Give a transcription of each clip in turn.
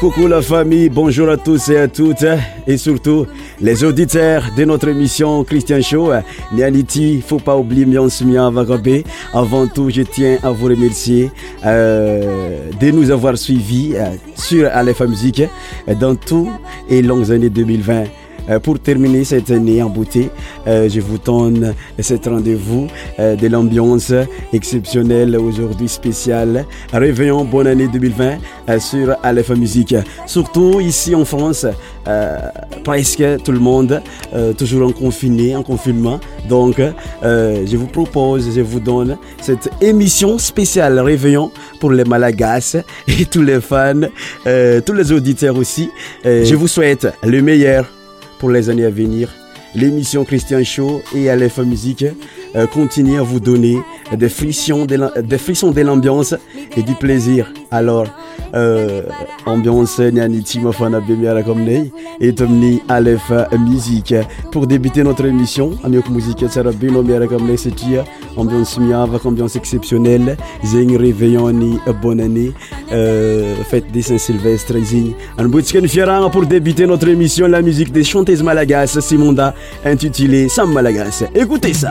Coucou la famille, bonjour à tous et à toutes hein. et surtout les auditeurs de notre émission Christian Show. Nianiti, hein. faut pas oublier Mian Vagabé. Avant tout, je tiens à vous remercier euh, de nous avoir suivis euh, sur alefa Musique hein, dans tout et longues années 2020. Euh, pour terminer cette année en beauté, euh, je vous donne cet rendez-vous euh, de l'ambiance exceptionnelle aujourd'hui spéciale. Réveillons bonne année 2020 sur Aleph Musique. Surtout ici en France, presque tout le monde toujours en confiné, en confinement. Donc, je vous propose, je vous donne cette émission spéciale Réveillons pour les Malagas et tous les fans, tous les auditeurs aussi. je vous souhaite le meilleur pour les années à venir. L'émission Christian Show et Aleph Musique euh, continuer à vous donner des frissons de l'ambiance et du plaisir. Alors, euh, ambiance Nyaniti Mafana Bemiara Komnei et Tomni Aleph Musique. Pour débuter notre émission, Amiok Musique Sarabino Miara Komnei Setia, ambiance miava, ambiance exceptionnelle, Zeng Réveilloni, bonne année, euh, fête des Saint-Sylvestre, Zing. Anboutsken Fiaranga pour débuter notre émission, la musique des chanteuses malagasses Simonda intitulée Sam Malagas. Écoutez ça!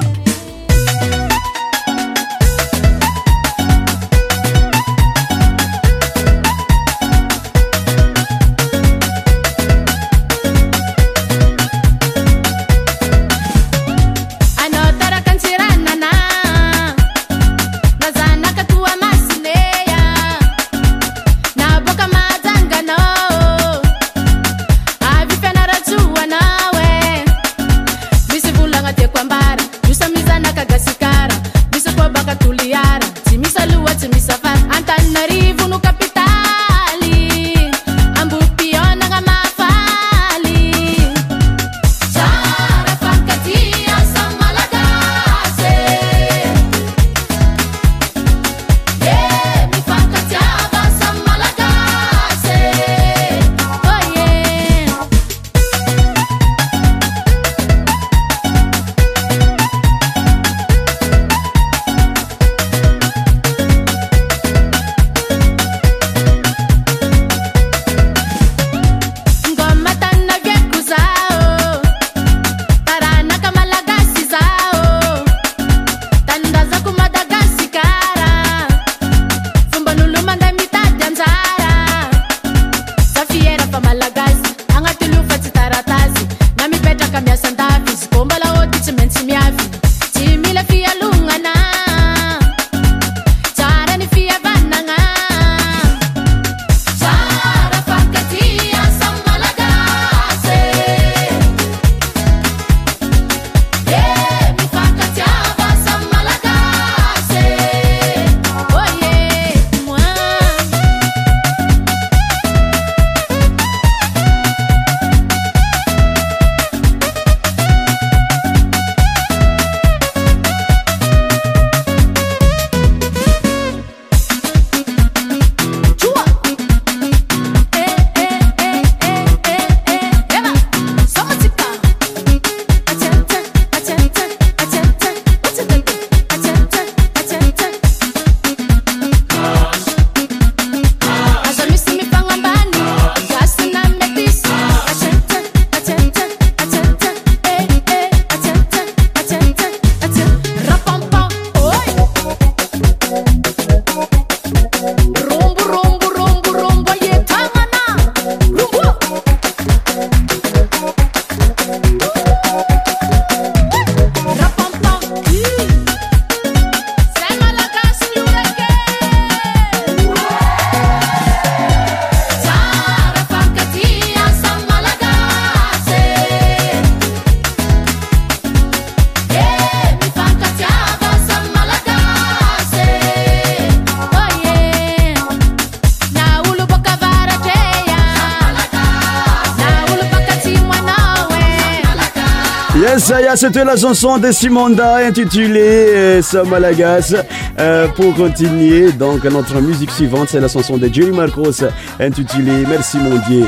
c'était la chanson de Simonda intitulée euh, Samalagas. Euh, pour continuer, donc notre musique suivante, c'est la chanson de Jerry Marcos intitulée Merci mon Dieu.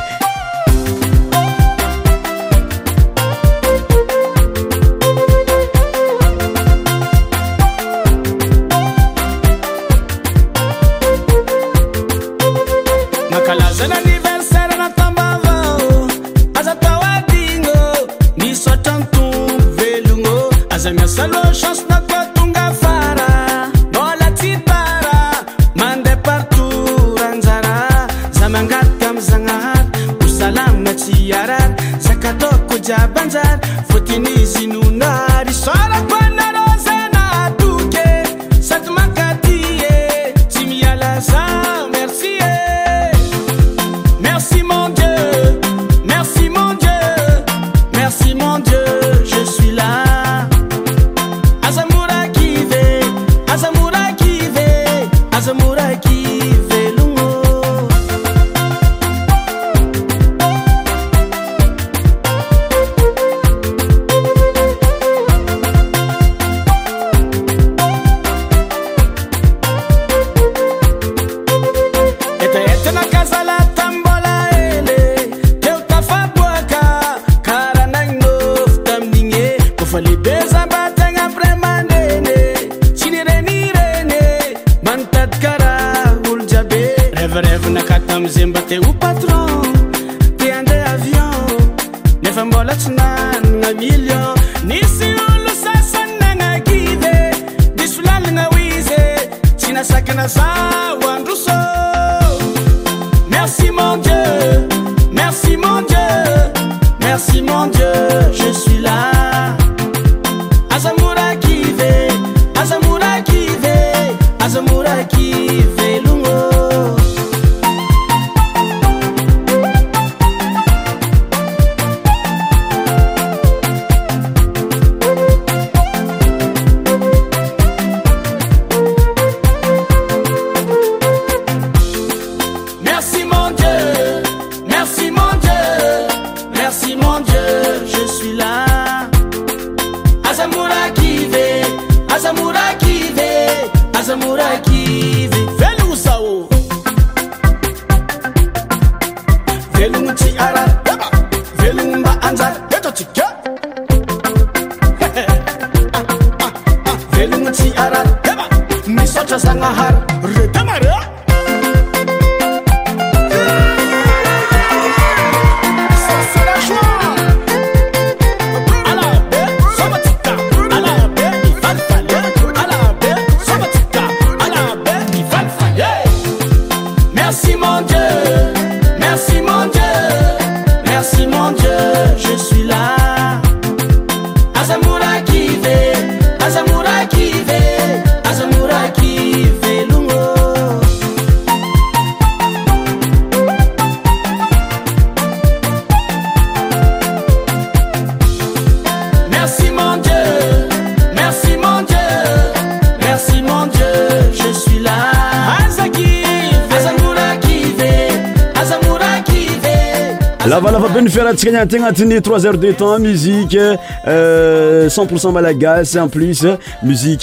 anty agnatiny trois heures de tems msi euh, cent poucent malagasysfykommasy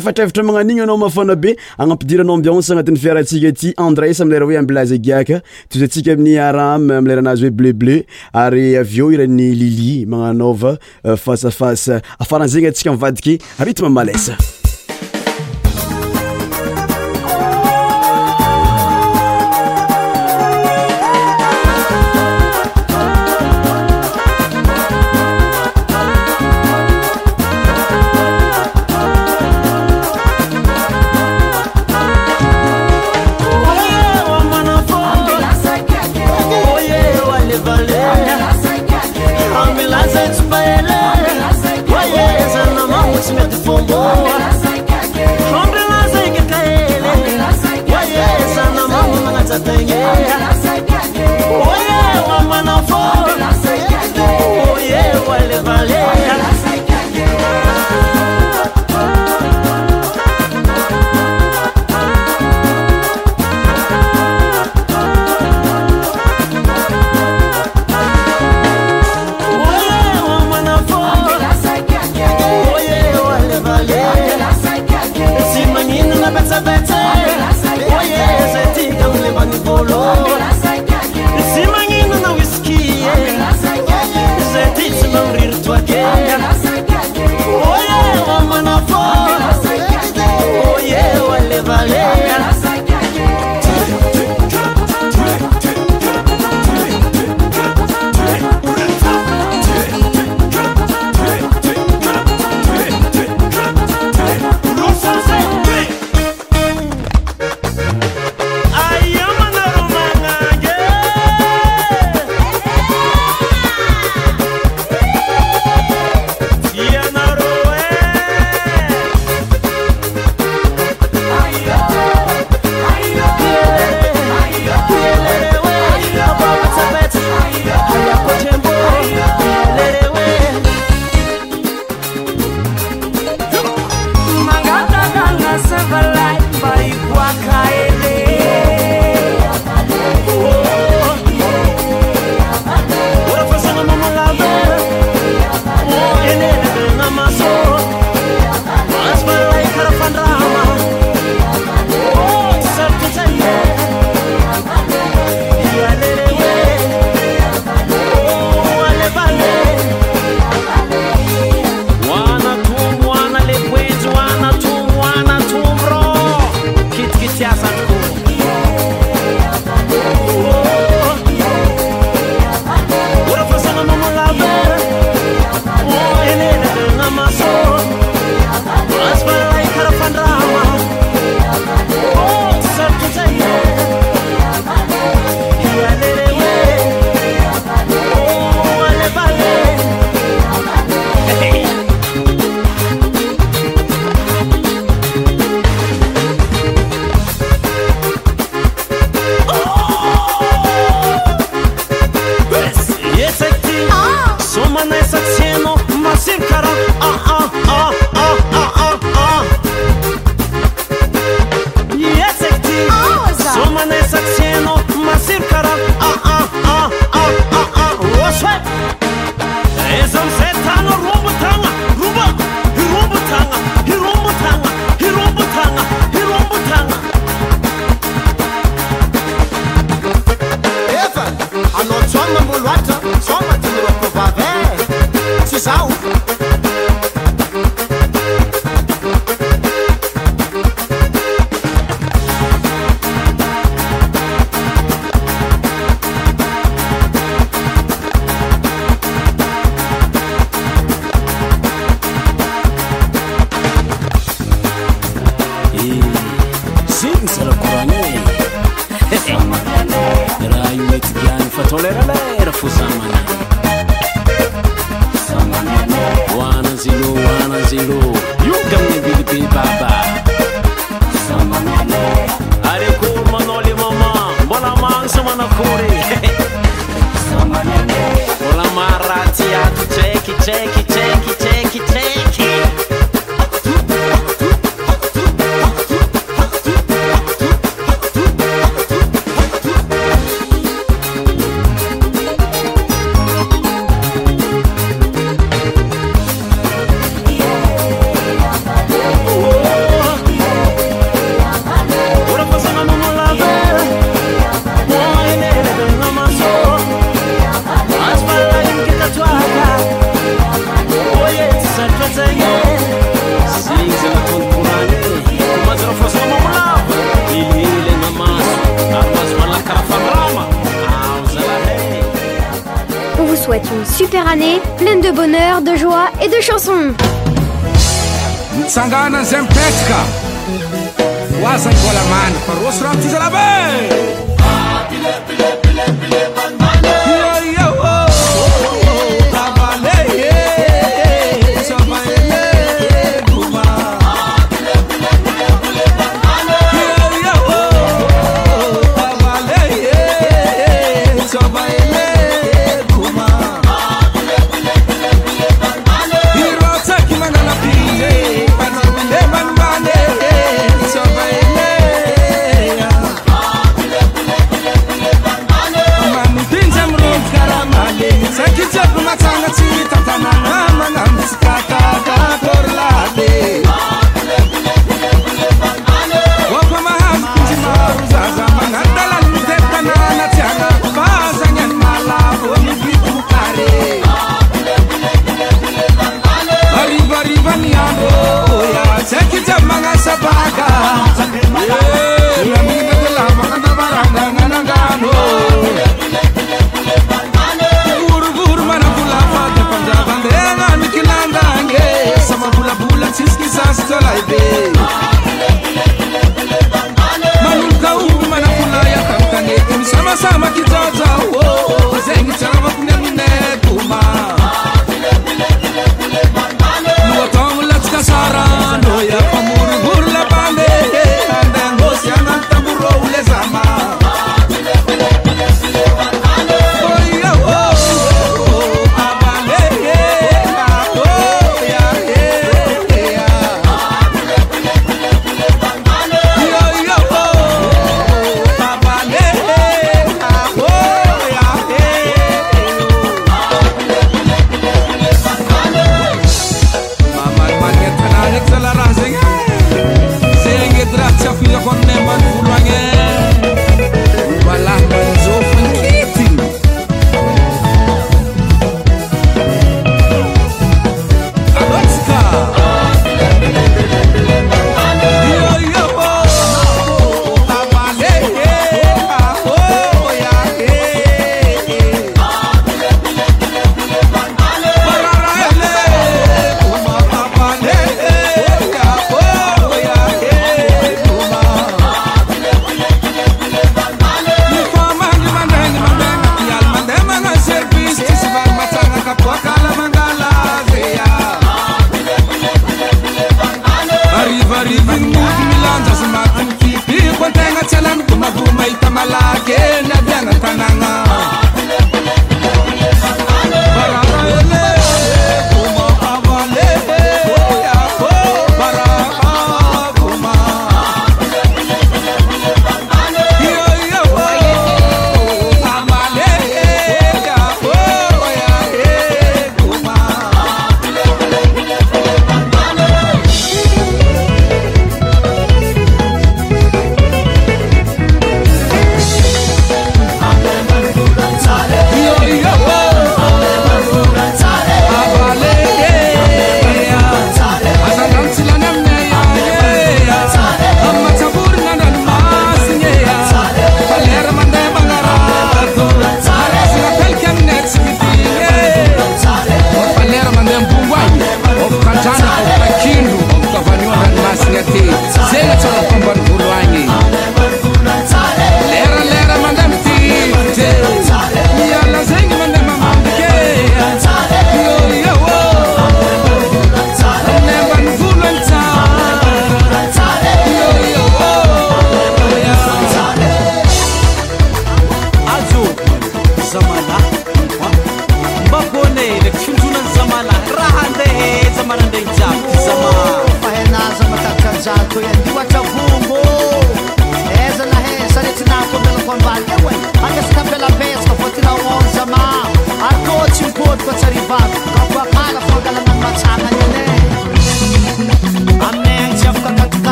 eatratra magnanonyana afnae anapiiin anaty arasikayleoeefanzeny atsikaimmas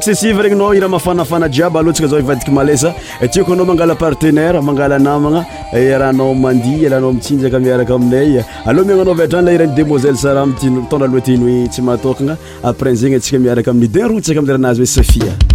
successive regny nao ira mafanafana jiaby alohantsyka zao ivadiky malasa eh, tiakoanao mangala partenaire mangala namagna eh, ranao mandia rahanao mitsinjaka miaraka aminay aloha miagnanao aviatrany la ira ny demoiselle sara mitino tondra aloatino tsy mahatokagna aprèin zegny antsika miaraka amini denrotaka amilerahanazy hoe sahia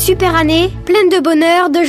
Super année, pleine de bonheur, de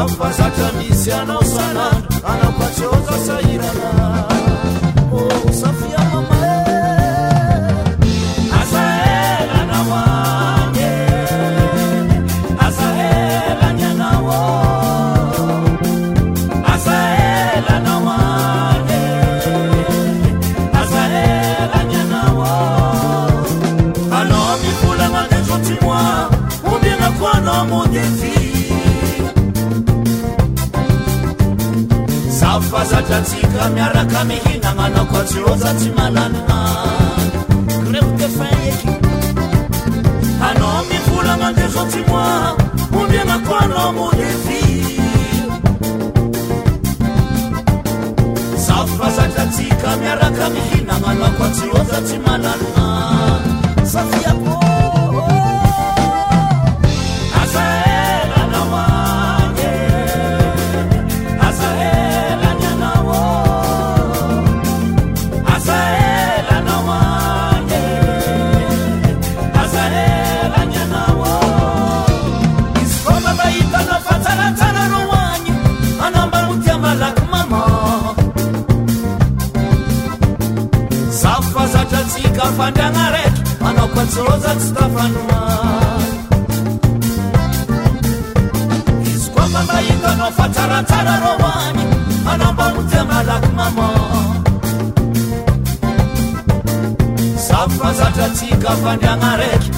elfesats e misi en el senar en el pejode seiran iaaka mihinananko aôzay alaanaeokefek anao mivolanande zo ty moa ombianako anao molyty a fazaasika miaraka mihinagna an ko ai ôza tsy malananaaa kafandan et.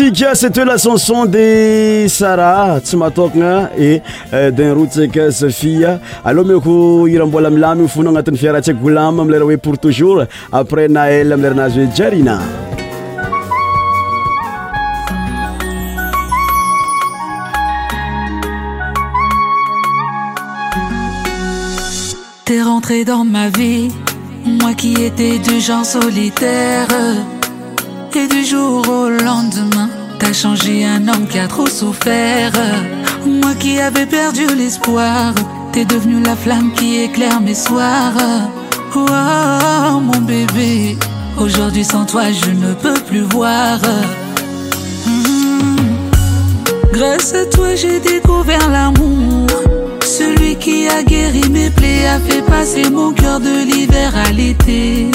C'est c'était la chanson de Sarah, Tsimatokna, et euh, d'un routsek que Sofia. Allô qu'on ira en boire la ou fou non, on fiera tchèque pour toujours. Après, nael on l'a Jarina. T'es rentré dans ma vie, moi qui étais du genre solitaire. Et du jour au lendemain, t'as changé un homme qui a trop souffert. Moi qui avais perdu l'espoir, t'es devenu la flamme qui éclaire mes soirs. Oh, mon bébé, aujourd'hui sans toi je ne peux plus voir. Hmm. Grâce à toi j'ai découvert l'amour. Celui qui a guéri mes plaies a fait passer mon cœur de l'hiver à l'été.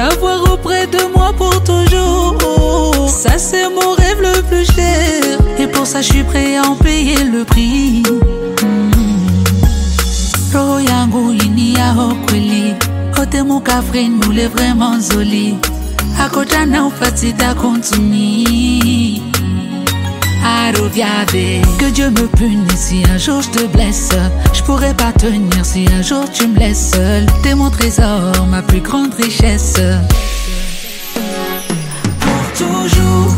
Avoir auprès de moi pour toujours. Ça, c'est mon rêve le plus cher. Et pour ça, je suis prêt à en payer le prix. Roho yangu ini Côté mon kote nous l'est vraiment zoli, akotana fatita kontumi que Dieu me punisse si un jour je te blesse. Je pourrais pas tenir si un jour tu me laisses seul. T'es mon trésor, ma plus grande richesse. Pour toujours,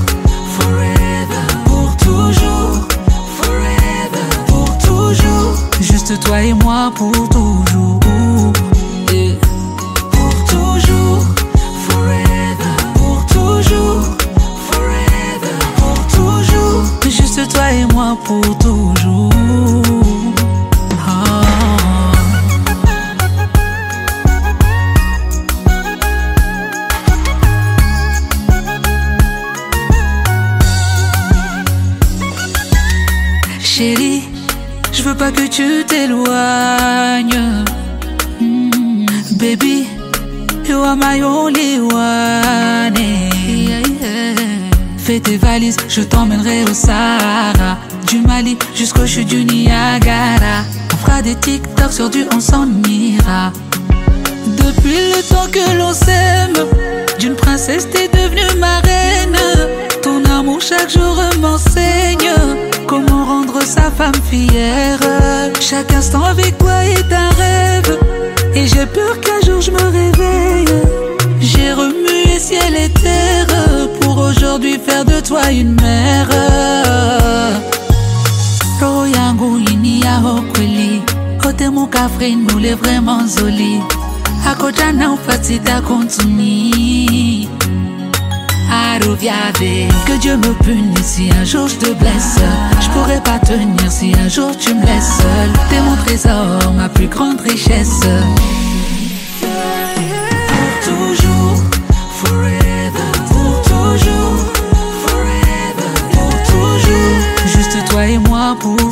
forever. Pour toujours, forever. Pour toujours. Juste toi et moi pour toujours. Mm-hmm. Baby, you are my only one. Fais tes valises, je t'emmènerai au Sahara. Du Mali jusqu'au chute du Niagara. On fera des TikTok sur du on s'en ira. Depuis le temps que l'on s'aime, d'une princesse t'es devenue ma reine. Ton amour chaque jour m'enseigne rendre sa femme fière. Chaque instant avec toi est un rêve. Et j'ai peur qu'un jour je me réveille. J'ai remué ciel et terre pour aujourd'hui faire de toi une mère. Roho inia iniyao kweli, kote nous l'est vraiment zoli. Akotana fatida kontuni que Dieu me punisse si un jour je te blesse Je pourrais pas tenir si un jour tu me laisses seul T'es mon trésor, ma plus grande richesse Pour toujours, forever, pour toujours, juste toi et moi pour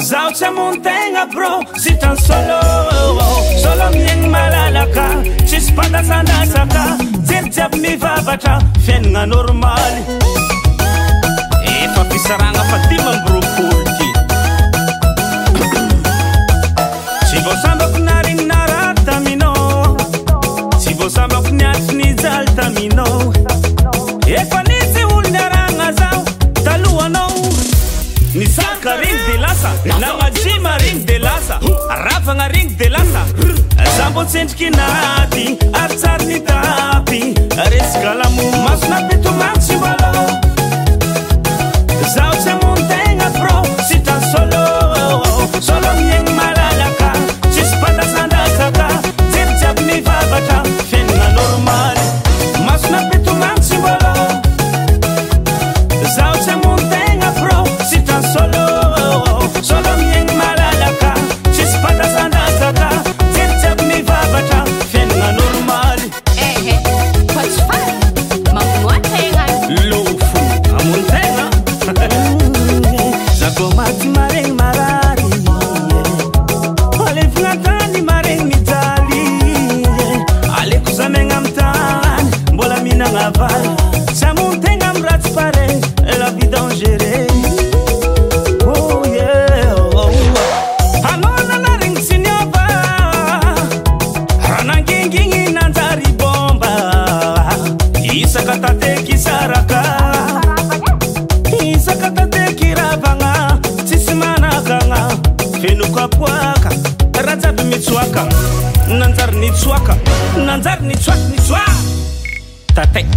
zaho tsy amon tegna byrô zitrany solo solomiegny malalaka tsysypatasanasaka jeyjiaby mivavatra fiainana normaly efa pisaragna fatimabrôpolyty tsy bôsambako narinynara tamina tsy vôsabako niatinyjaly taminao na maimaringy de lasa rafagna rengy de lasa za mbô tsendrikynaty ary tsariny taby resaka lamo masona pitomantsyal zaho tsy amontegna ro sitra sl solomieny malalaka sisypatasandasaka jebyjiabynnivavaka from my to my ni chwat Ta tech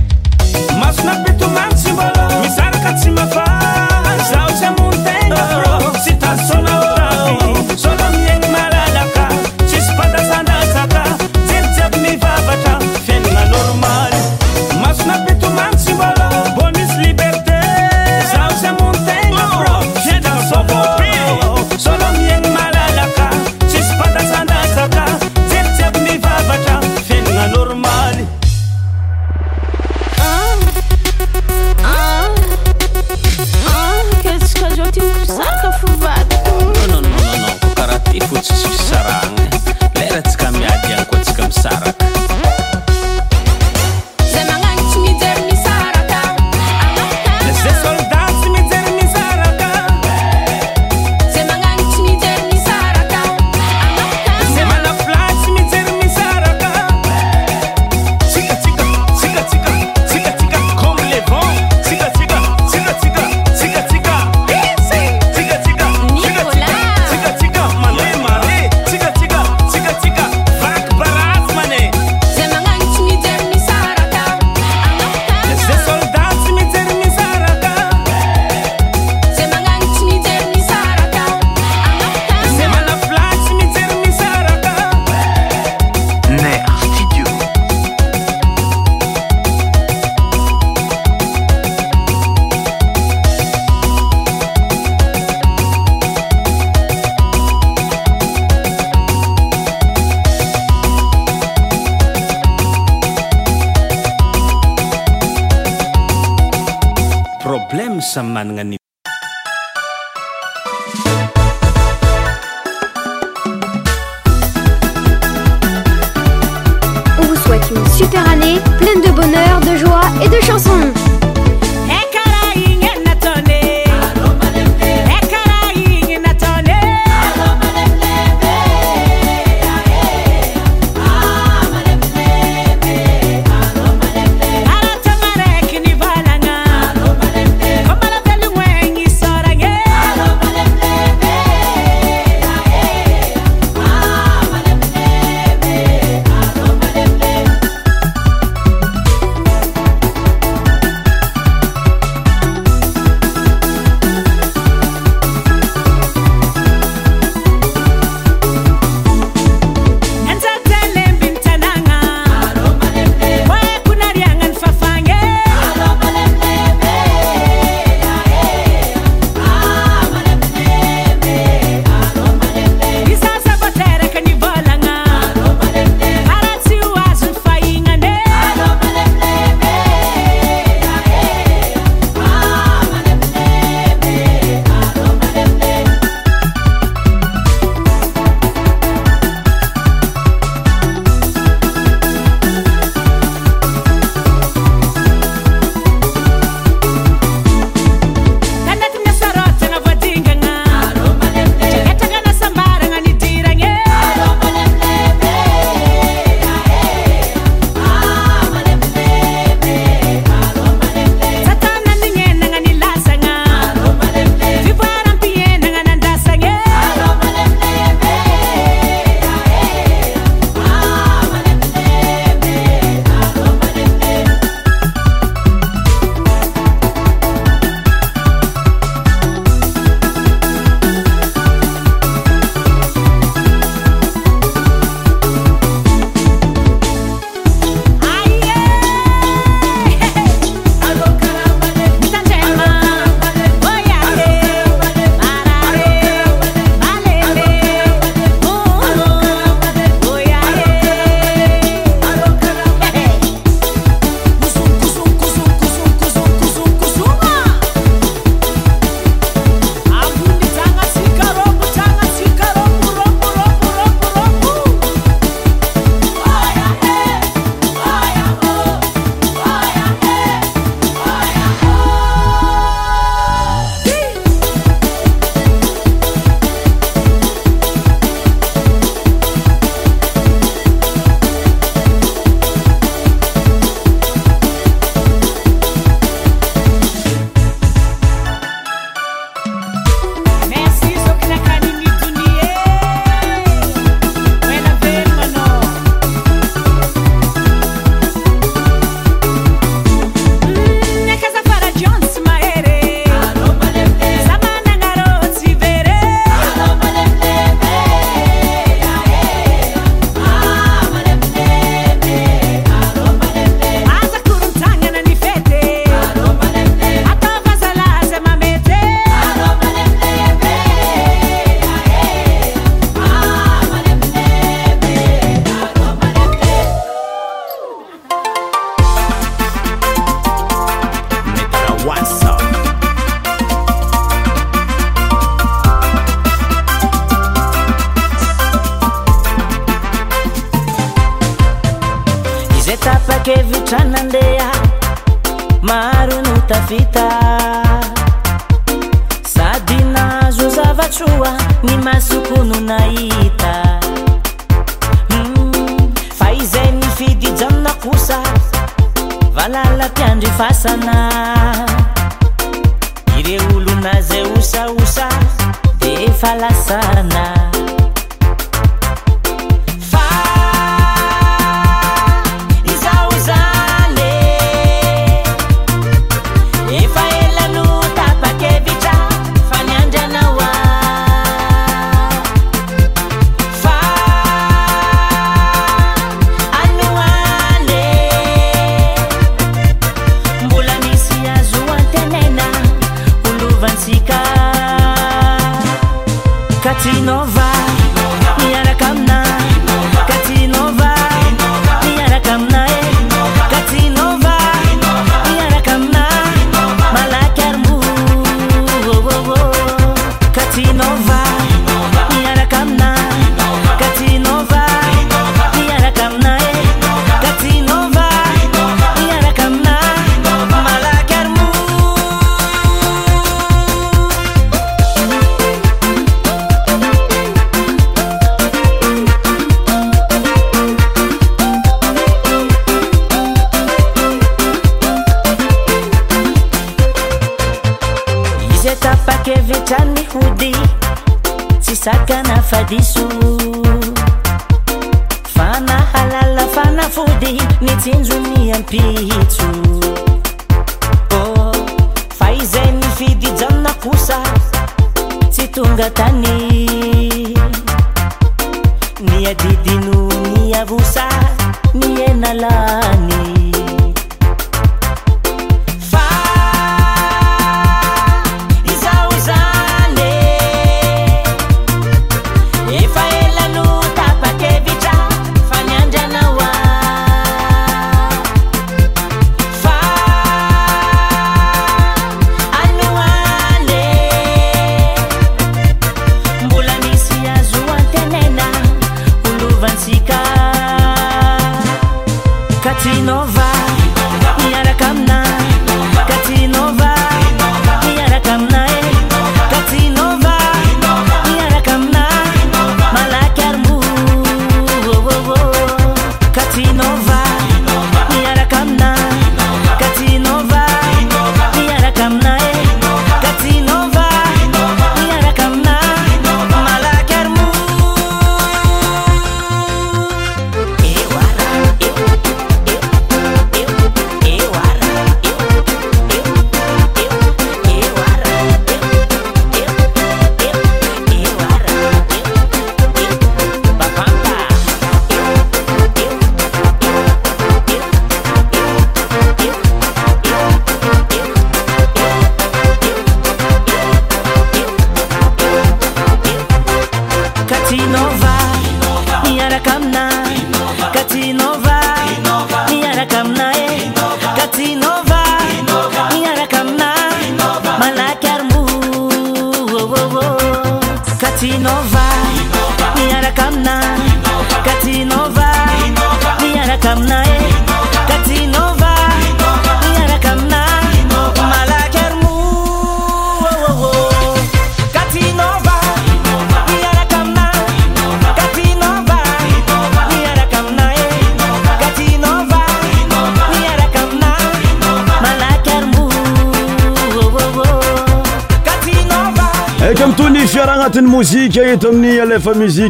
Tuhan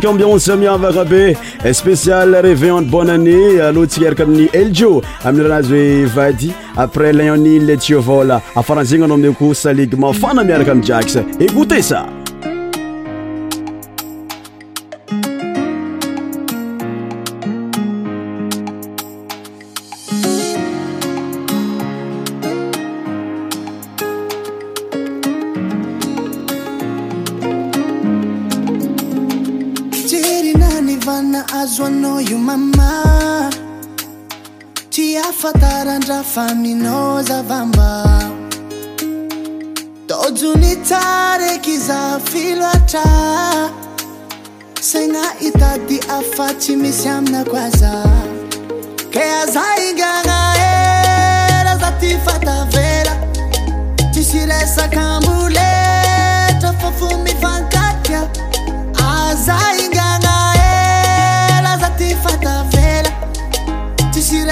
ambiono sami avaka be espécial revianne bonne année alohantsika araka amin'ny eljo amin'yranazy oe vady après laonnile tiovol afaranzina anao mio ko salig mefana miaraka ami'ny jakx écoute sa tozunitarekizafiloatra sana itadi afaty misiamna koaza ke azaingaaela zatifata vela tisilesa kamboleto fofumifankaia azaingaaelazatifata vela tisie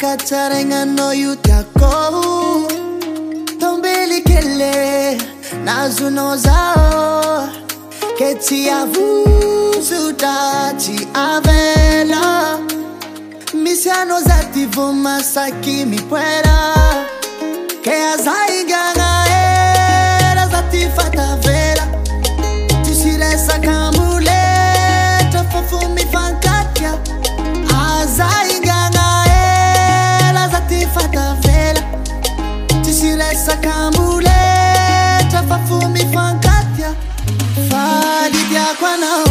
kacarenganoyutakou tombili kele nazunoza keciavusudaci avela misianozati vumasaki mipuela fankatia faditia kwa nao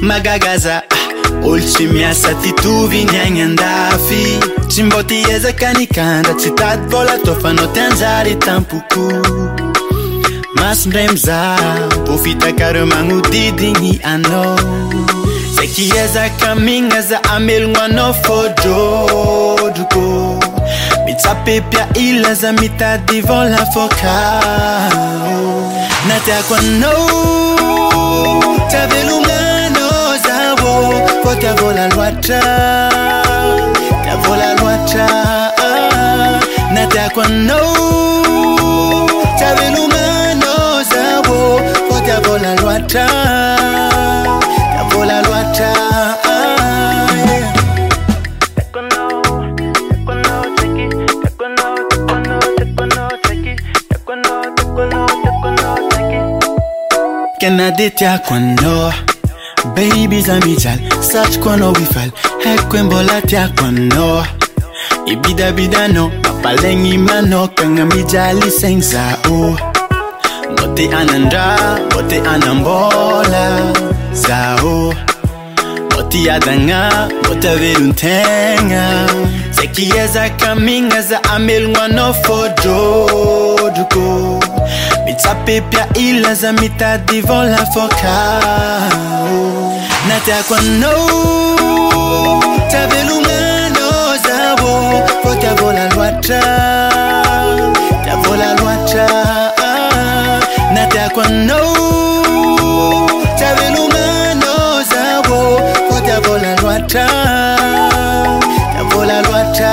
magagaza ah, oltymiasa tituvinyanyandafi timbotiyezakanikanda ti tat volatofano tianjaritampoku masndremza pofitakarymangodidini ano zekiyezaka mingaza amelano fojodko micapepia ilaza mitadi vola fokao natakwa no tavelungano zabo ko tavola lwata tavola lwata natakwa no tavelungano zabo ko tavola lwata tavola lwata ah. naditya kwando baby za mijal kwa no wifal hekwe hek kwembolatya kwando bidano mapalengi mano kanga mijali sengza o mote anandra mote anambola za o boti adanga mote veruntenga sekieza kaminga za amelngwano jodugo mitsapi pya ilazamita devant l'avocat nata kwa no tabelungano zabo potavola lwata tavola lwata nata kwa no tabelungano zabo potavola lwata tavola lwata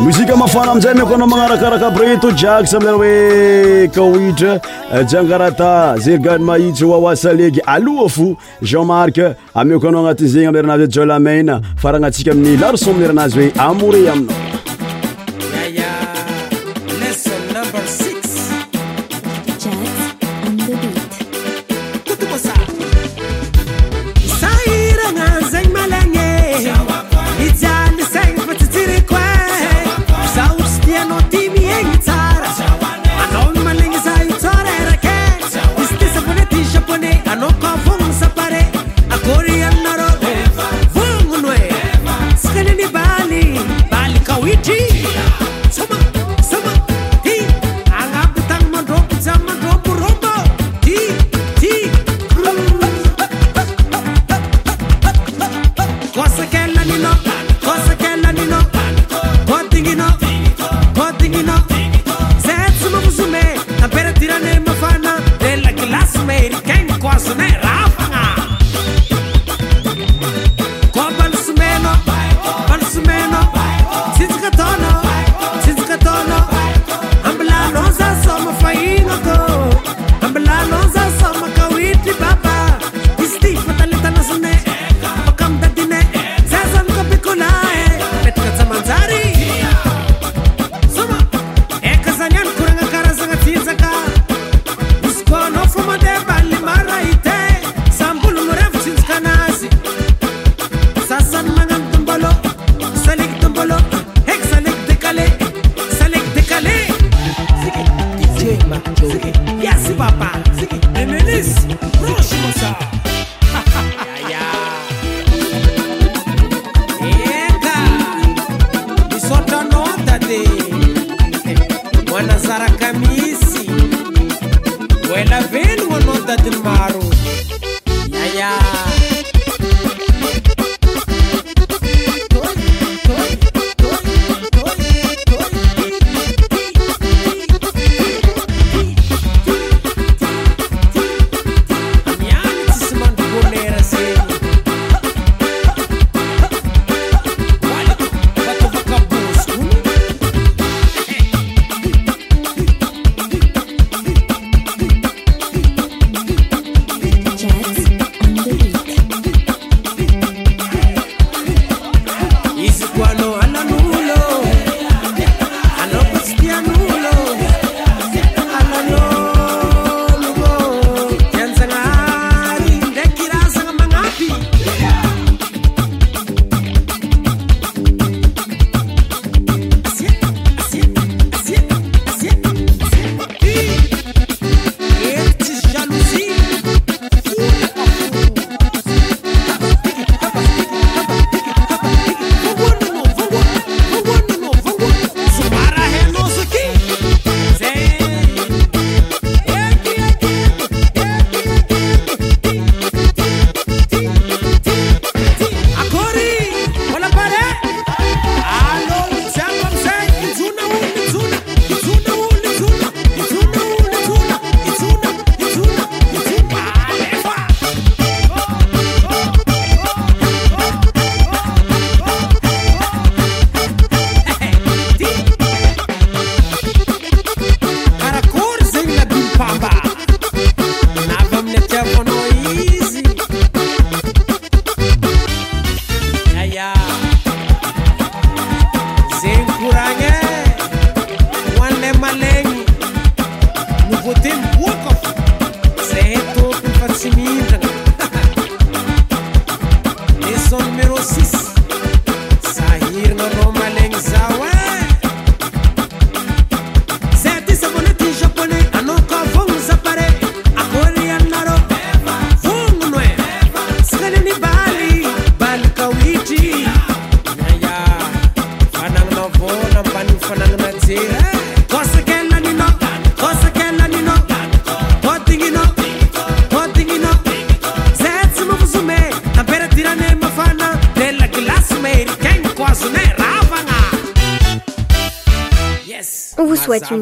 mozika mafana amnzay amieoko anao magnarakkaraka aby reto jaks amlera hoe kaoitra eh, jiangarata zergany maitso hwawasalegy aloha fo jean marc ameoko anao agnatin'izegy amileranazy hoe jiolameine farahagna antsika amin'ny laroson amileranazy hoe amouret aminao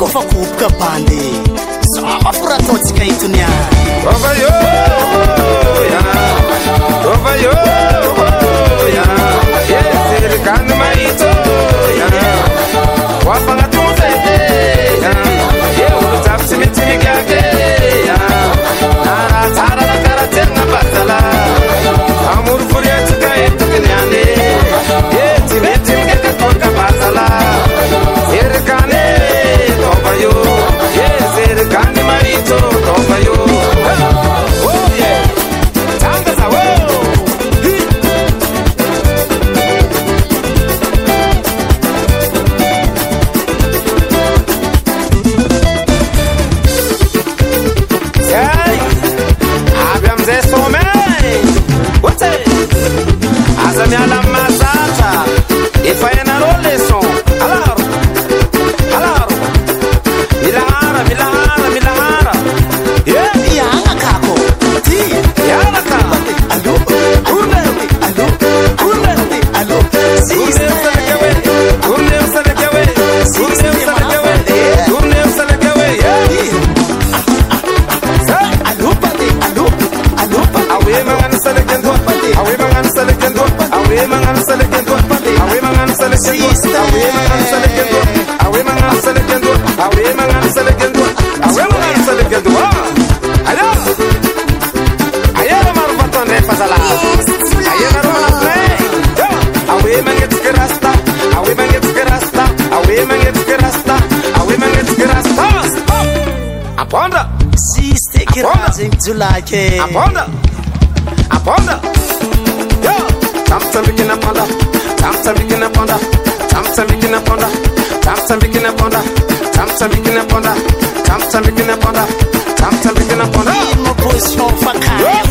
kofa koboka bande samaporataotsika itonyay Okay. Aponda. Aponda. Yo. Samson begin aponda. Samson begin aponda. Samson begin aponda. Samson begin aponda. Samson begin aponda. Samson begin aponda. Samson begin aponda. Need more push from Fakai.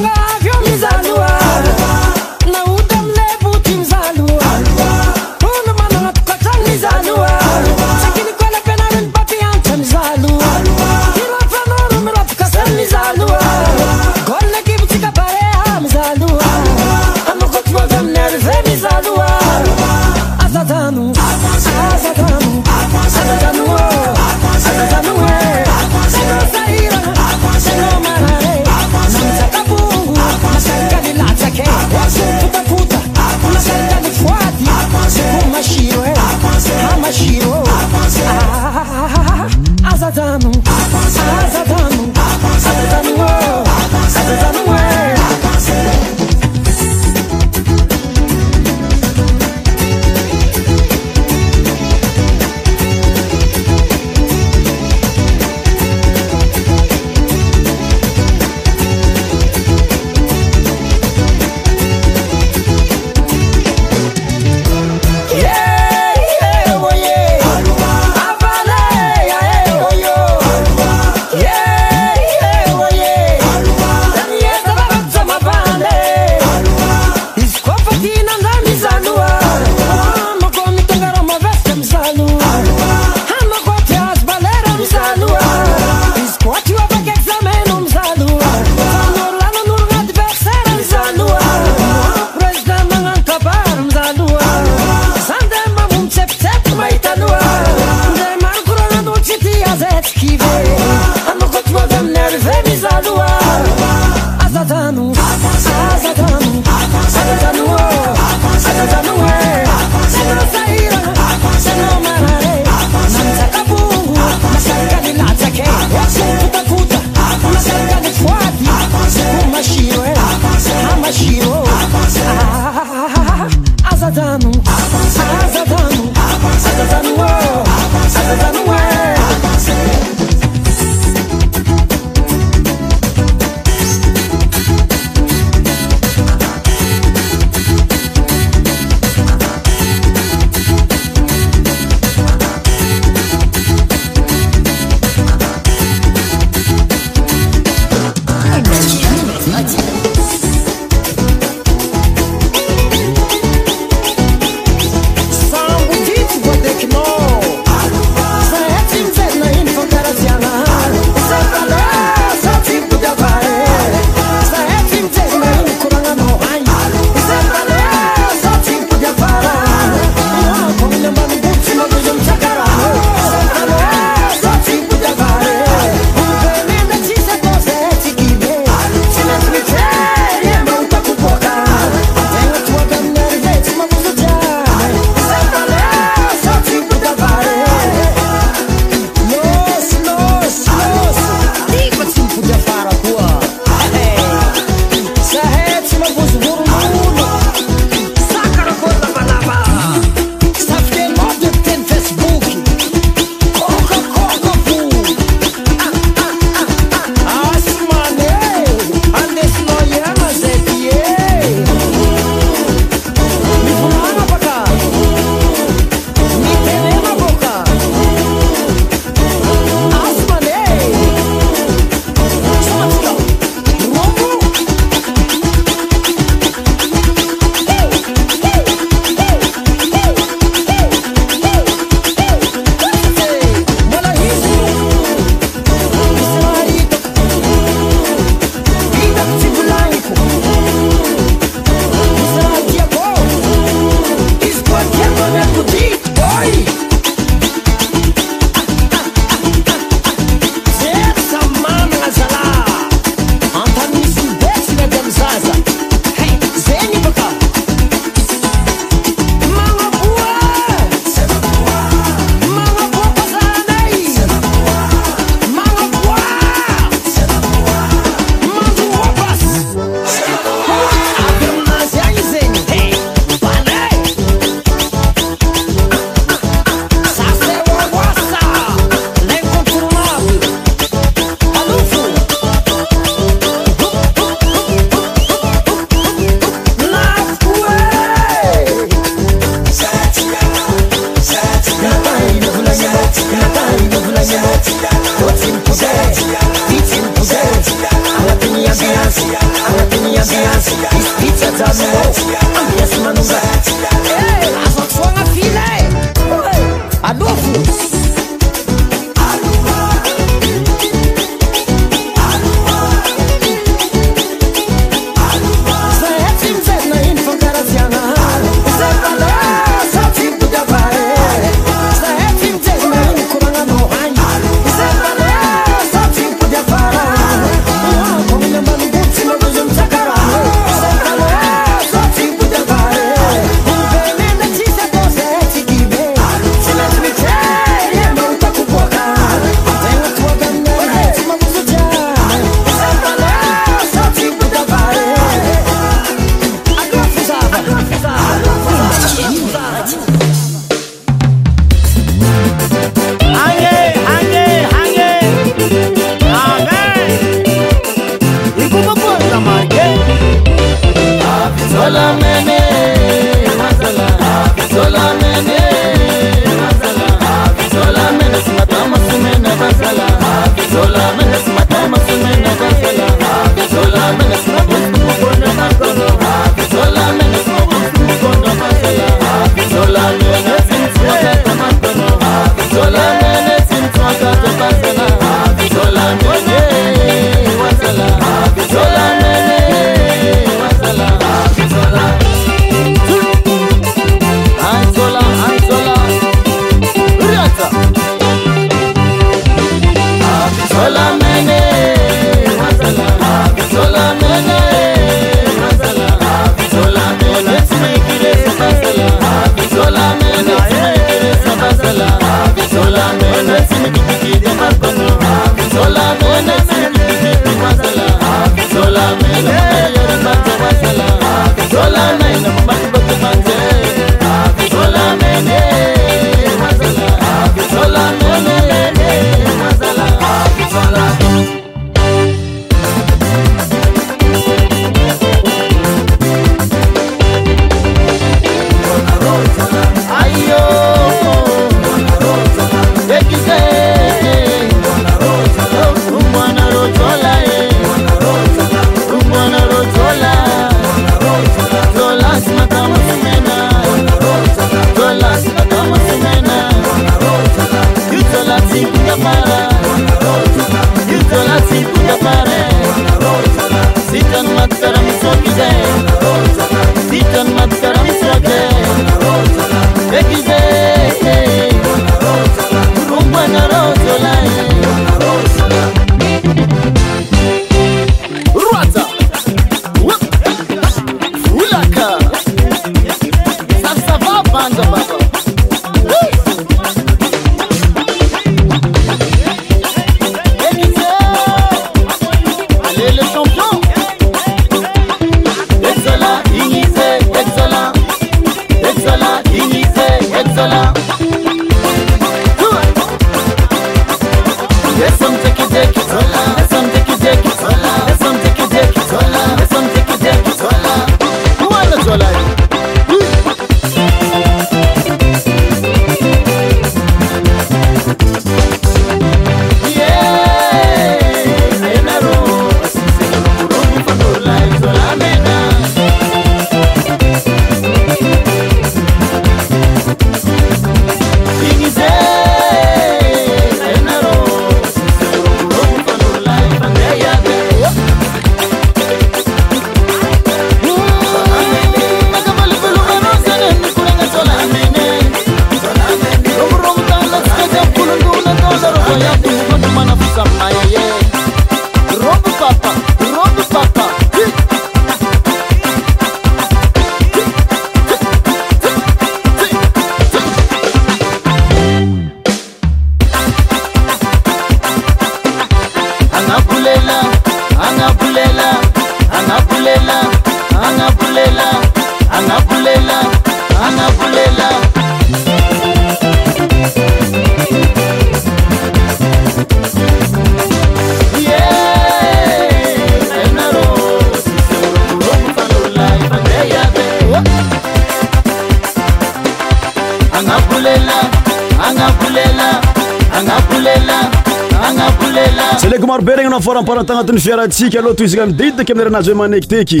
faramparan tagnatin'ny viarantsika aloha to izigna mideid daky amin'ny ranazy oe manekiteky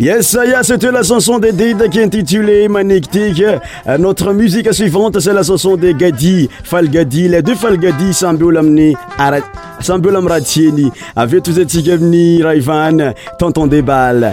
yes aya c'eta la chanson de dide ki intitulé manekitiky euh, notre musique suivante c'est la chanson de gadi fal gadi le deux fal gadi sambyolo aminny ar saambeolo amiy ratieny aveo tozatsika aminy raha ivany tanton de bale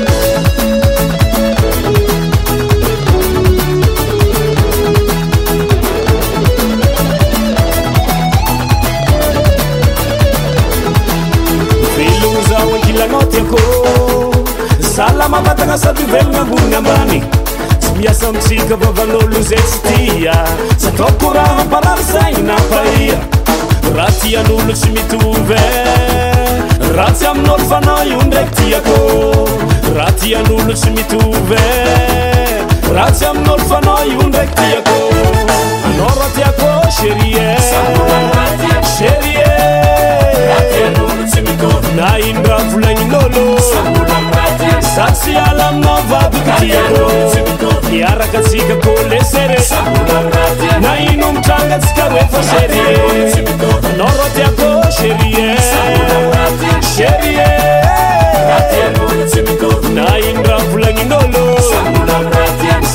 tiakô zalamabatagna sady ovelogna angonigny ambani tsy miasa mitsika vavanolo za tsy tia tsy ataokoraha mpararysainy na pahia raha tian'olo tsy mityove ra tsy amin'olo fana io ndraiky tiakô raha tian'olo tsy mityove skr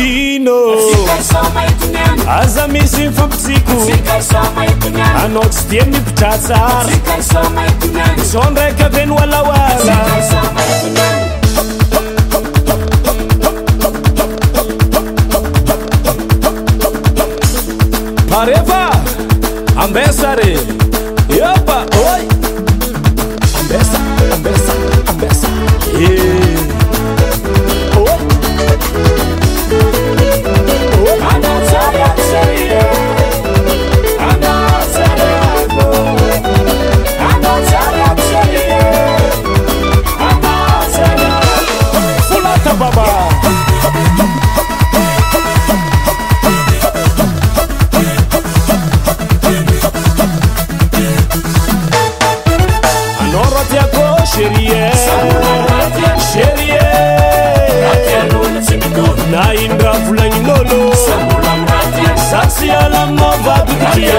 inôaza misy nyfampisiko anao tsy tia mipitra tsarasaondraika aveny alahwazaparefa ambesare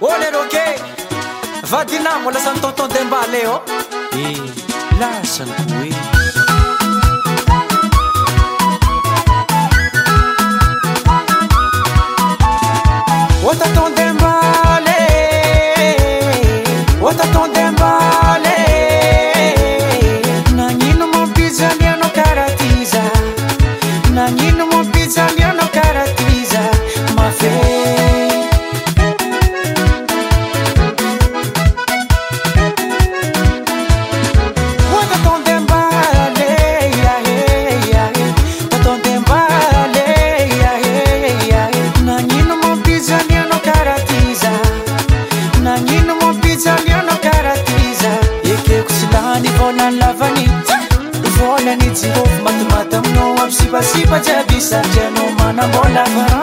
olero oh, ke vadinamo lasany tontondembale ô oh. eh, lasak Kipa cha visa chenu mana bola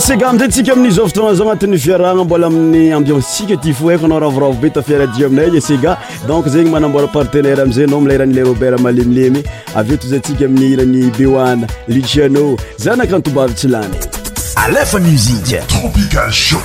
sega amiizay tsika amin'nyzovotragnaza agnatin'ny viaragna mbola amin'ny ambionsika ty fo haiko anao ravoravo be tafiaradia aminay e sega donc zegny mana mbola partenaire amizay anao milarahanla robert malemilemy avy eo toy zay tsika amin'ny irany beoana luciano za na akantombavytsy lany alefa musike tropical sho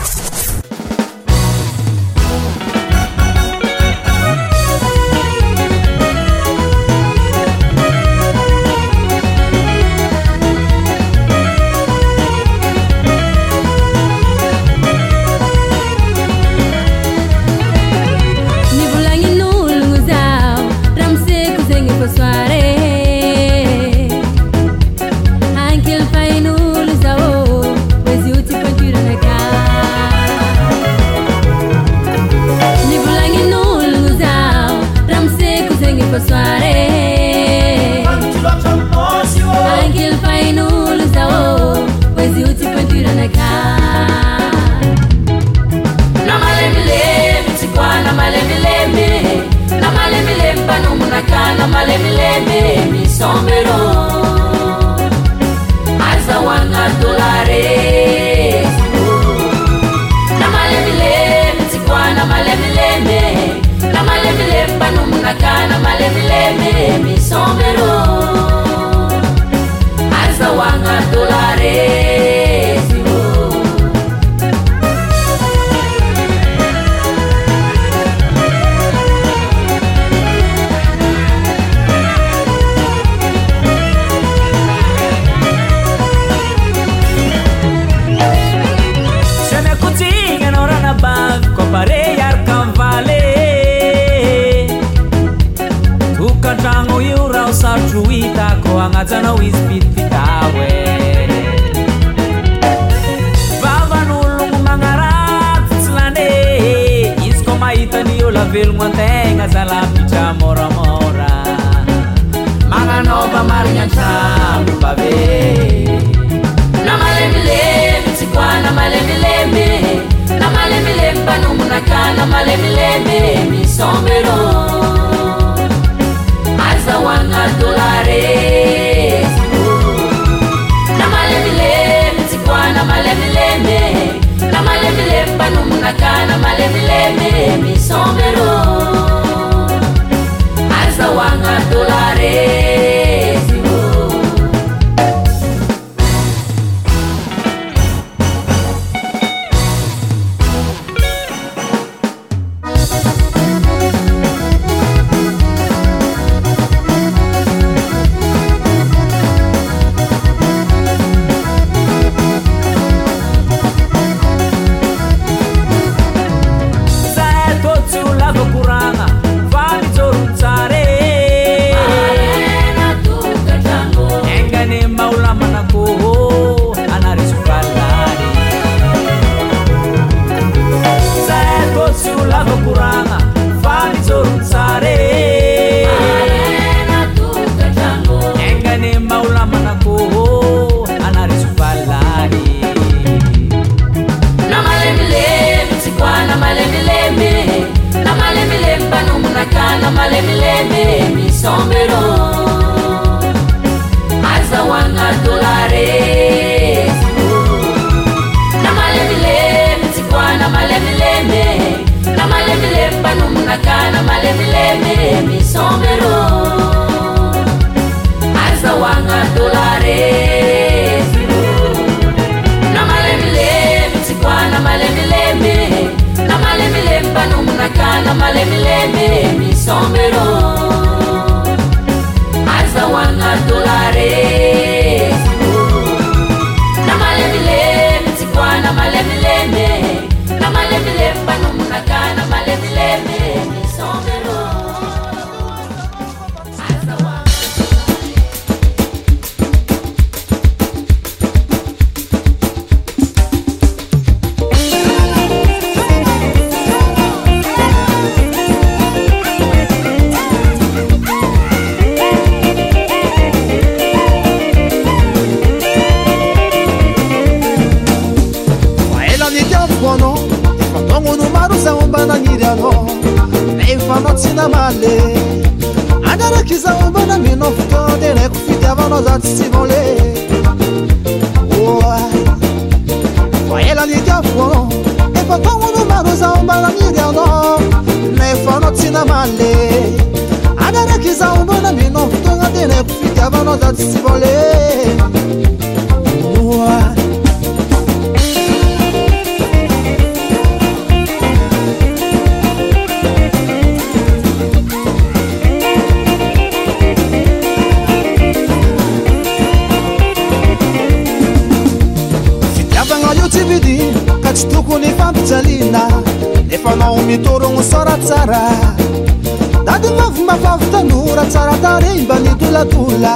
dadymfmftnuraaraarebnitulaula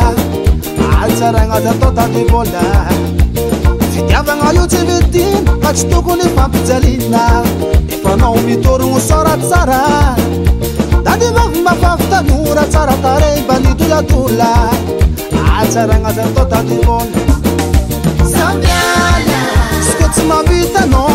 zaragadatotadevola fidiavagaucyvetin mastukone papzalina ypana mitorosoraaradyafftuaarenitulaula araadatoadevolay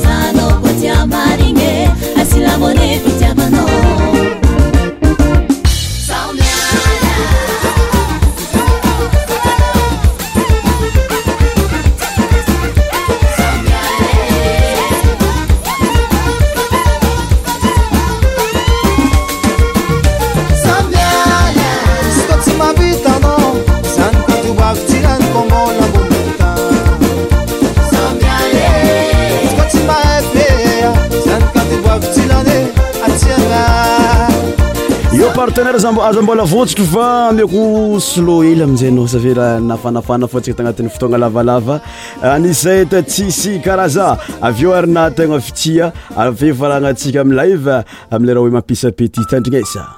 pasado. aza mbola votsokro fa amiko slo ely amizay anao safe raha nafanafana fo antsika tagnatin'ny fotoagna lavalava anisza eta tsisy karaza avyeo arina tegna fitia aveo farahana atsika ami live amileraha oe mampisapetit andrigna isa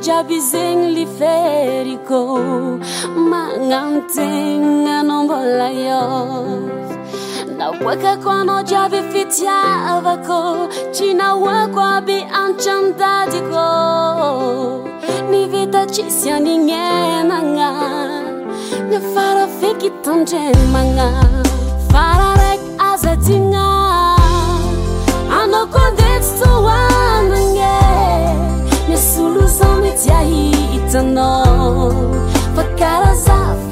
já bizen li feriko mangantenga nombola yo naweka kwano javi fityavako cinawakwa bi ancandadiko fara fiki nyafara fikitandremanga fara to know. But got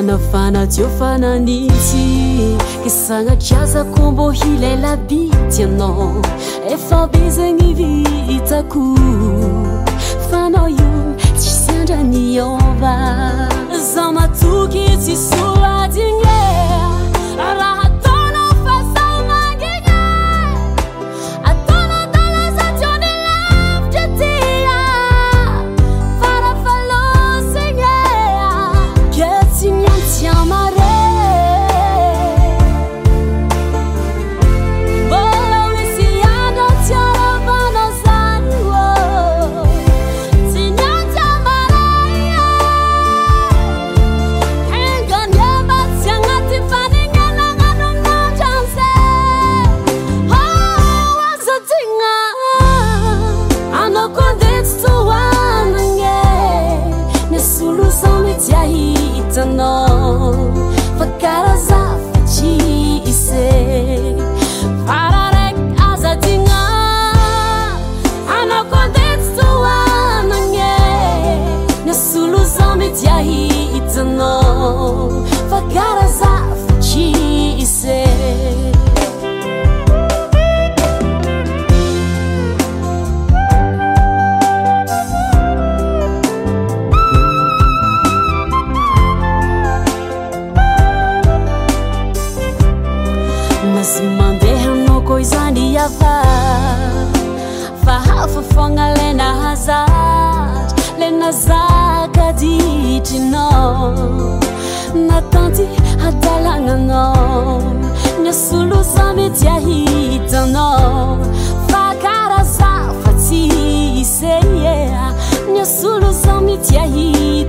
那 a 放 ana 就 o 放 ananiti e sangaciasacobohilelabiteno ef beseivita 放 ana y isada 你 i 吧 asa 么 atu 给 isua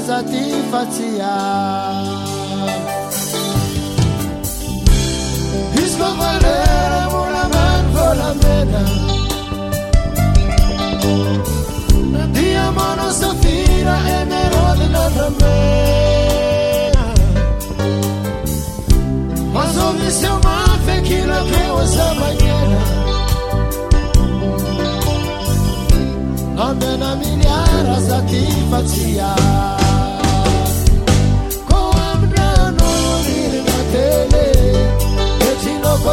zatifacia dispavareramola banko la mena dia mano sotina enerodena namea mazoveseomafekila peuoza manena amena miniara zatifacia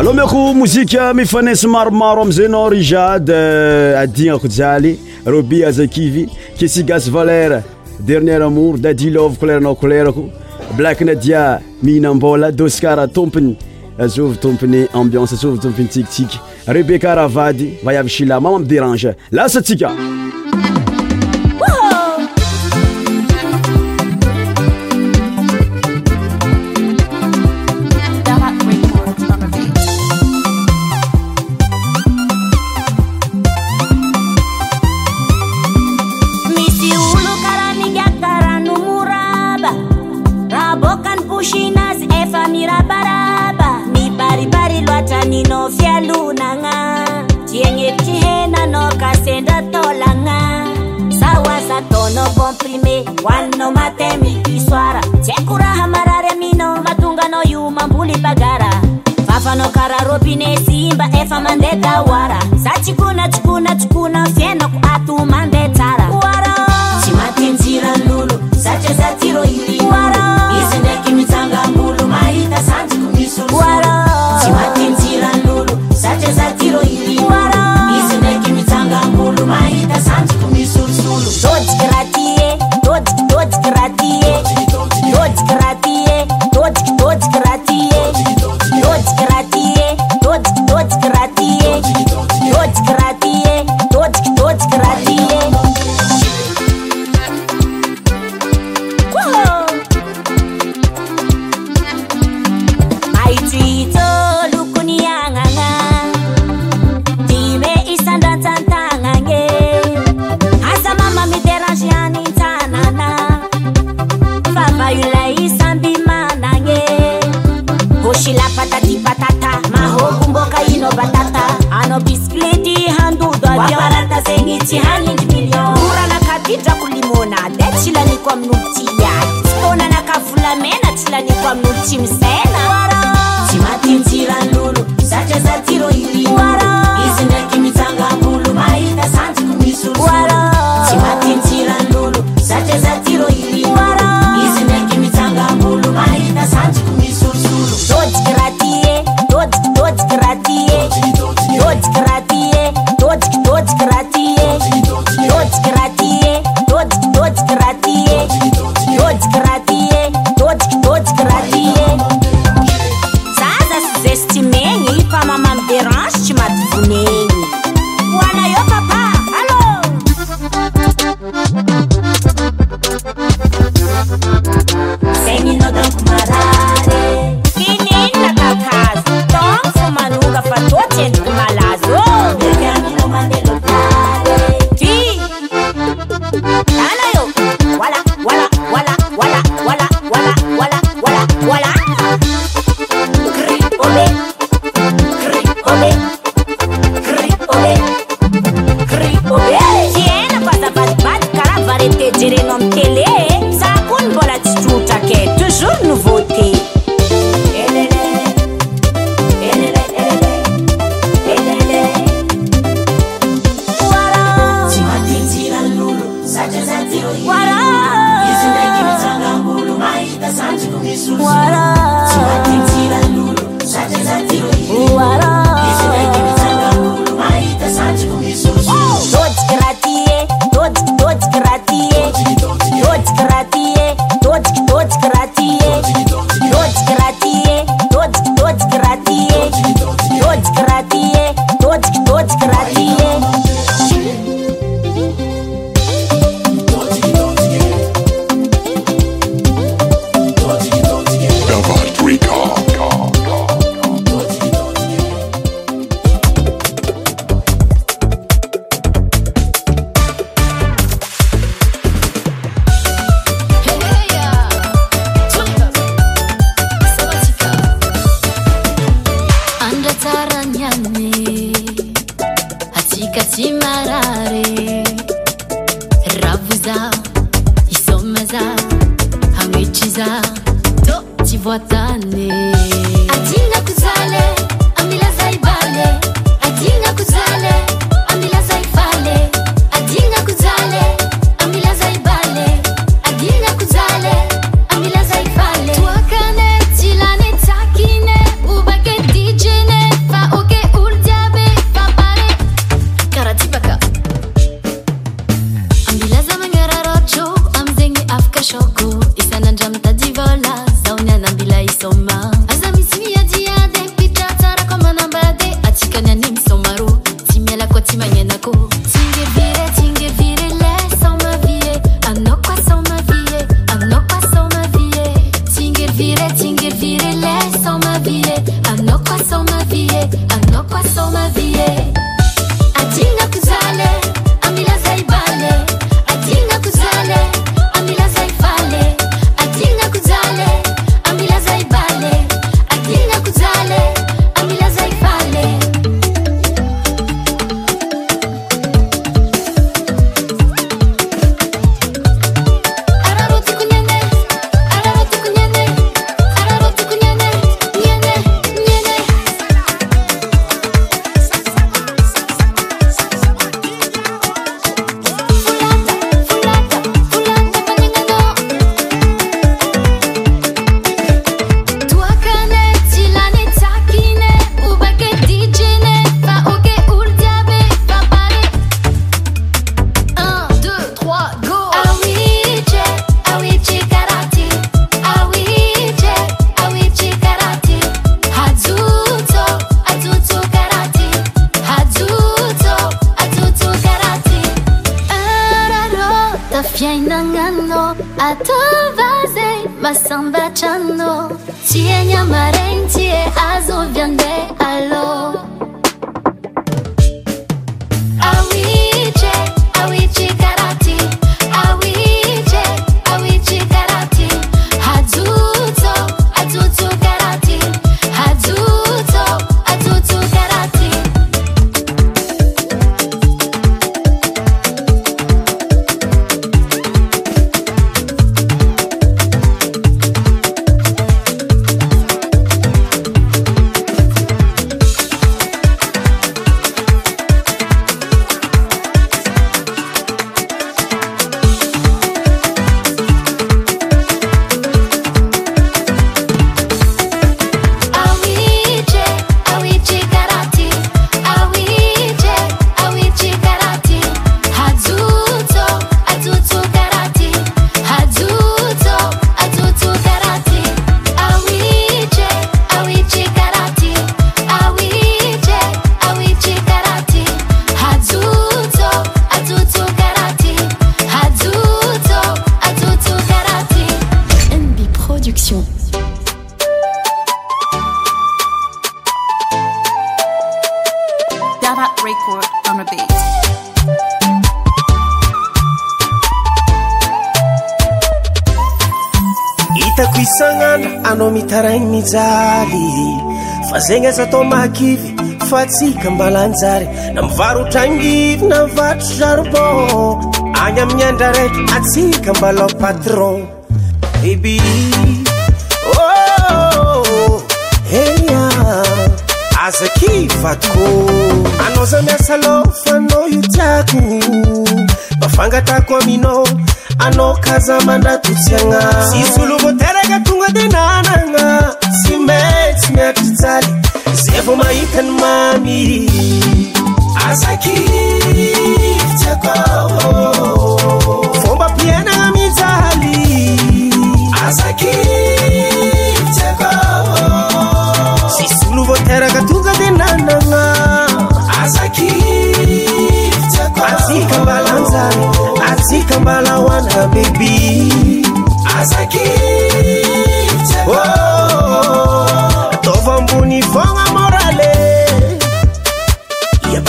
alôha mi ako mozika mifanainsy maromaro amzanao rijad adignako jaly robi azakivy kesigas valere dernier amor dadilove koleranao kolerako blak na dia mihinambola doskara tompony azovy euh, tompony ambiance azovy tompony tsikitsiky rebeka ravady vayavy shila mama amby derange lasatsika anao mitaraigny mijaly fa zegny aza atao mahakivy fa tsika mbala anjary na mivary otrangivy na mivatro jarbon agny amin'ny andra raiky atsika mbala patron iby oh, enya ah, aza ki vakô anao za miasa la fa nao iotiako mba fangatahko aminao anao kazamanabitsiagnasy atsy miaityjaly zay vô mahitany mamyaakobaa ijyslovôkaongad naanazkvalanjay itambala oana bebya tovambony fogna morale hmm.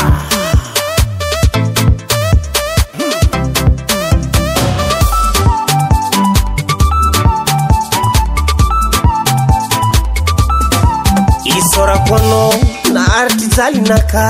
isorakoano na aritizali naka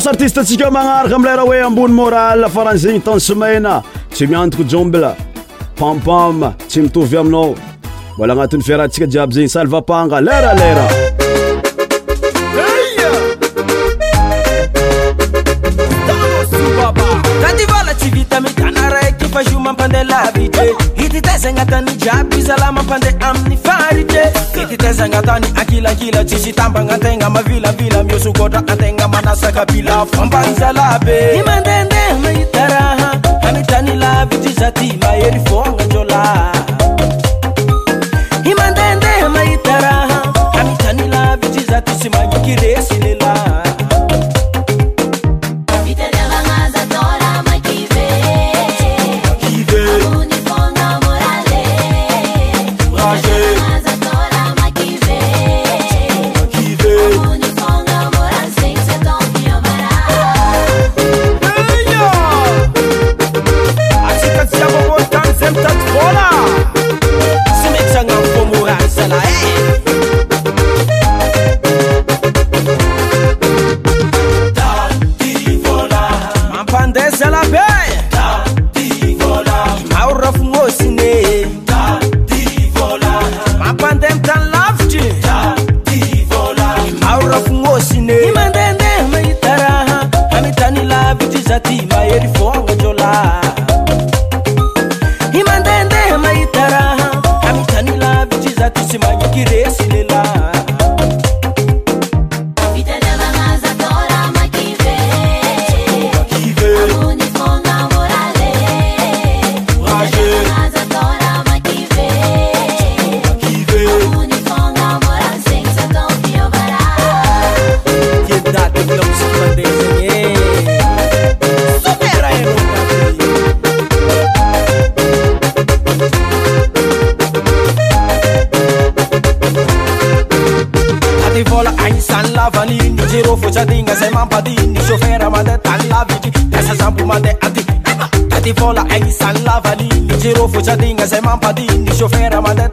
s artistetsika magnaraka amleraha hoe ambony moraly faran'zegny tamn semaina tsy miantoko jomble pampam tsy mitovy aminao mbola agnatin'ny fiarahantsika jiaby zegny salvapanga lera lera kila tsisy tambagnategna mavilavila miosokôtra antegna manasakabila fombanzalaby y mandendemaitaraha amytrany lavyty zatyma eryfonajola que se é mampa din, di chofera manda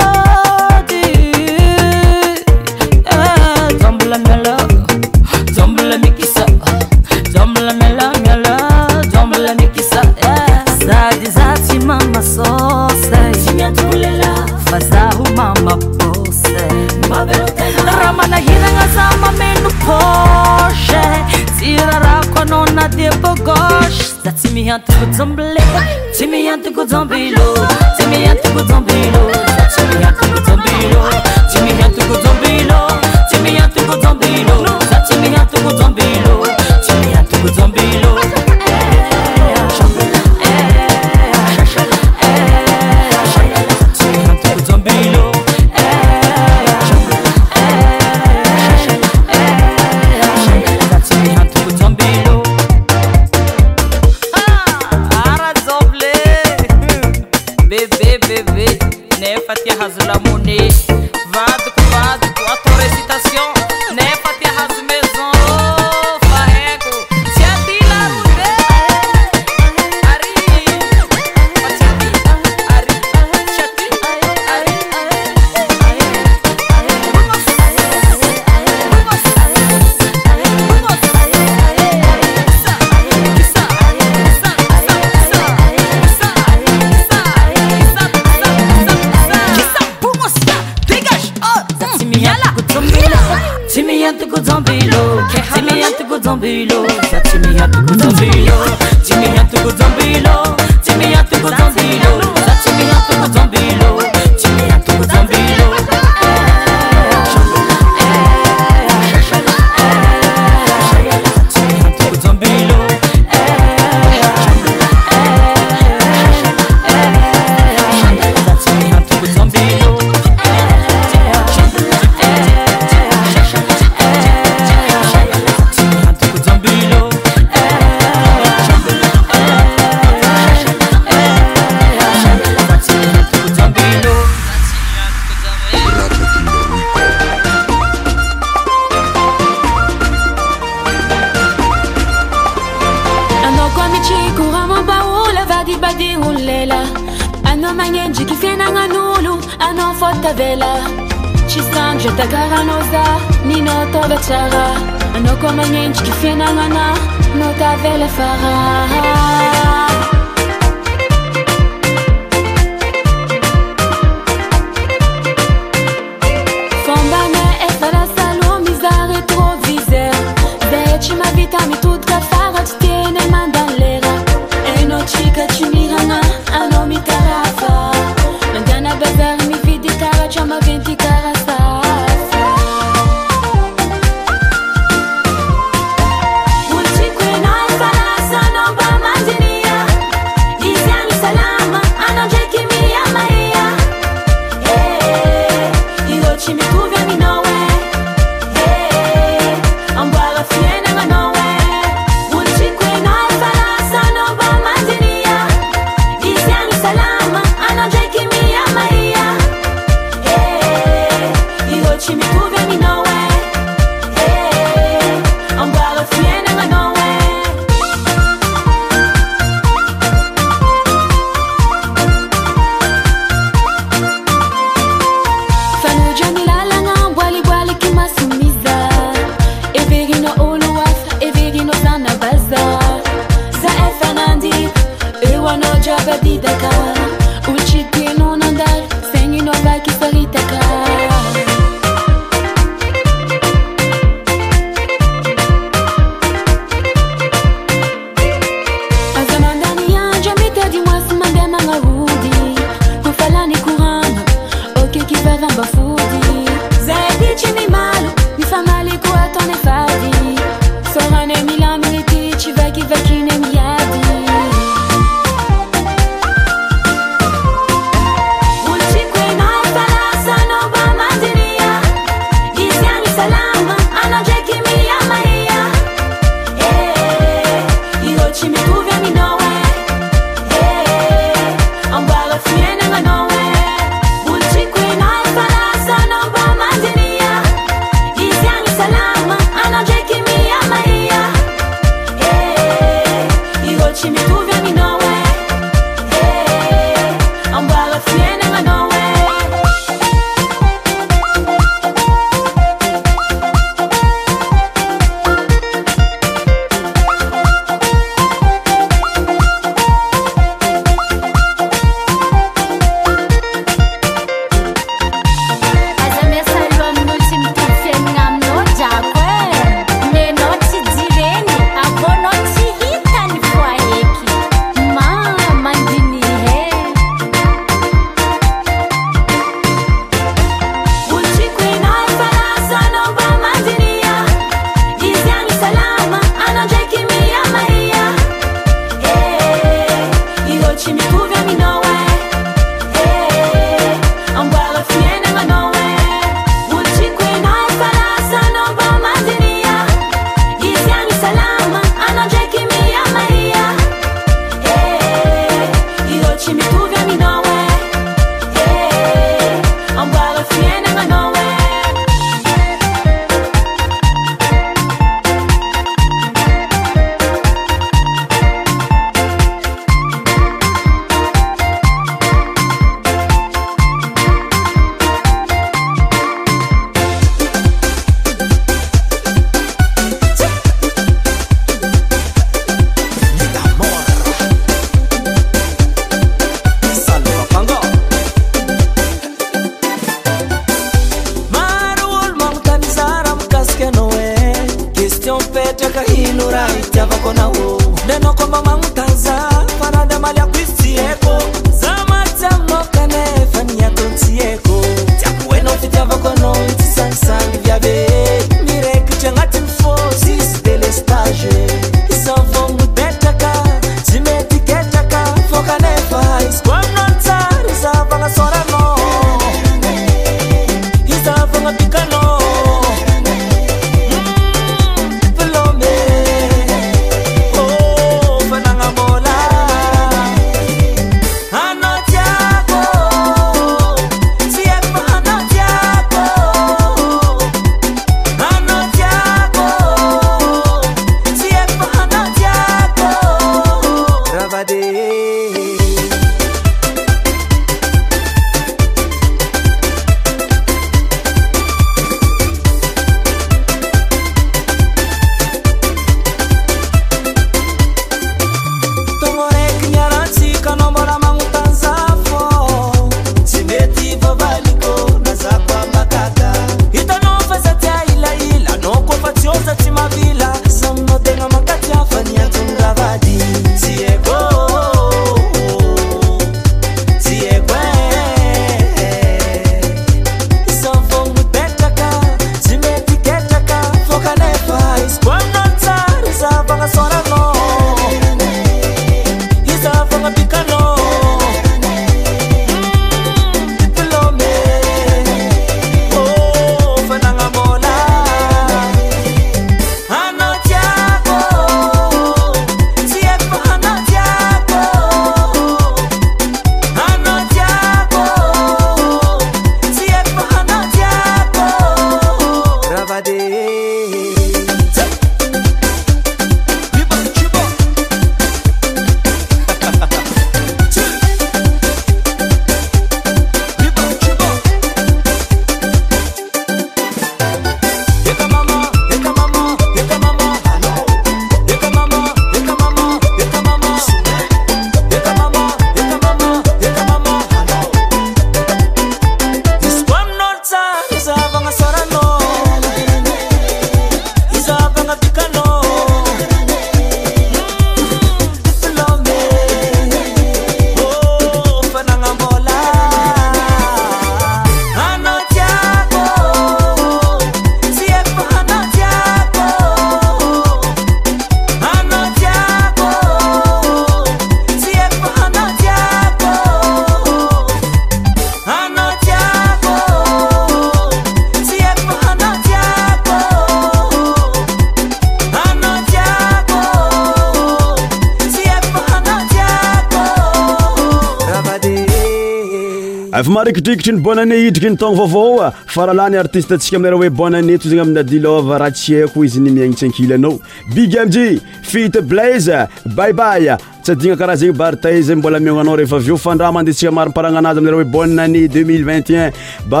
kidrikitry ny bonané hidriky ny togno vaovao ah, fa rahala ny artiste antsika amiara hoe bonané to zegny amin adylova raha tsy haiko izy ny miaignitsy ankily anao bigy amji fite blaze ah, baibay sadigna karaha zegny bartyz mbola minanao rehefa o fandramndesika maiparananzy eoe boané 20 ba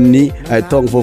ot eeyeeieiena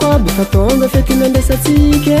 rokabfato ftindes ika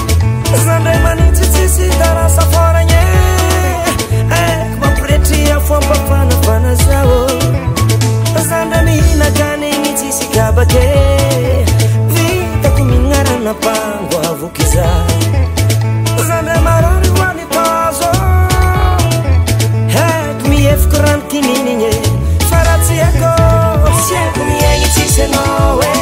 zandra manitsytsisy tarasafôragny eko eh, maboretria fapafanafanazahô zandra mihinakanegny tsisy kabake vitako minagnaraanapanga vokyza zandra mararymany paza hako eh, miefakoranokyninygny faratsyako sieko miegny tsisynae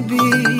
baby.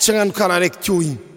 Jangan agnano karaha